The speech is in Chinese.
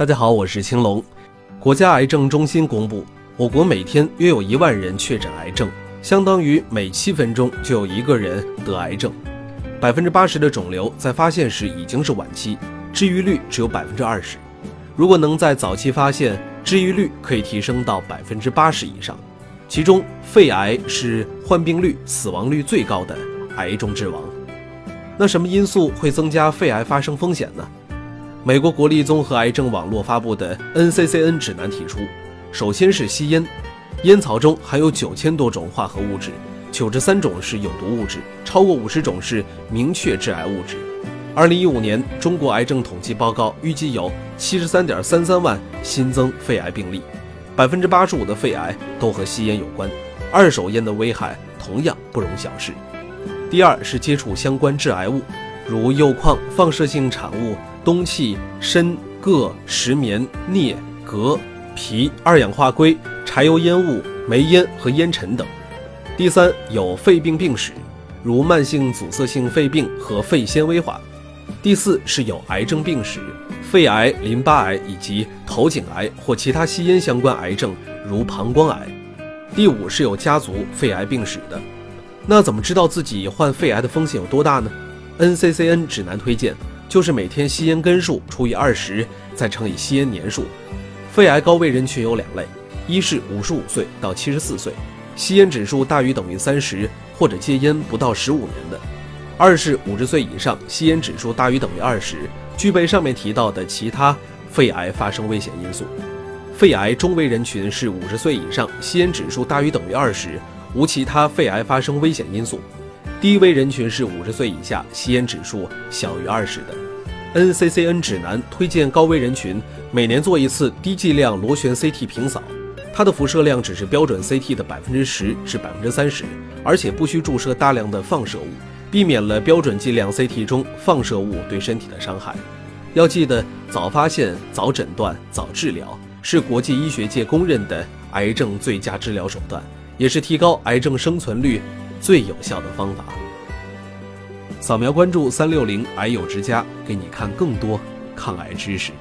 大家好，我是青龙。国家癌症中心公布，我国每天约有一万人确诊癌症，相当于每七分钟就有一个人得癌症。百分之八十的肿瘤在发现时已经是晚期，治愈率只有百分之二十。如果能在早期发现，治愈率可以提升到百分之八十以上。其中，肺癌是患病率、死亡率最高的癌中之王。那什么因素会增加肺癌发生风险呢？美国国立综合癌症网络发布的 NCCN 指南提出，首先是吸烟，烟草中含有九千多种化合物质，九十三种是有毒物质，超过五十种是明确致癌物质。二零一五年中国癌症统计报告预计有七十三点三三万新增肺癌病例，百分之八十五的肺癌都和吸烟有关，二手烟的危害同样不容小视。第二是接触相关致癌物，如铀矿、放射性产物、氡气、砷、铬、石棉、镍、镉、铍、二氧化硅、柴油烟雾、煤烟和烟尘等。第三有肺病病史，如慢性阻塞性肺病和肺纤维化。第四是有癌症病史，肺癌、淋巴癌以及头颈癌或其他吸烟相关癌症，如膀胱癌。第五是有家族肺癌病史的。那怎么知道自己患肺癌的风险有多大呢？NCCN 指南推荐就是每天吸烟根数除以二十，再乘以吸烟年数。肺癌高危人群有两类：一是五十五岁到七十四岁，吸烟指数大于等于三十或者戒烟不到十五年的；二是五十岁以上，吸烟指数大于等于二十，具备上面提到的其他肺癌发生危险因素。肺癌中危人群是五十岁以上，吸烟指数大于等于二十。无其他肺癌发生危险因素，低危人群是五十岁以下，吸烟指数小于二十的。NCCN 指南推荐高危人群每年做一次低剂量螺旋 CT 平扫，它的辐射量只是标准 CT 的百分之十至百分之三十，而且不需注射大量的放射物，避免了标准剂量 CT 中放射物对身体的伤害。要记得，早发现、早诊断、早治疗是国际医学界公认的癌症最佳治疗手段。也是提高癌症生存率最有效的方法。扫描关注三六零癌友之家，给你看更多抗癌知识。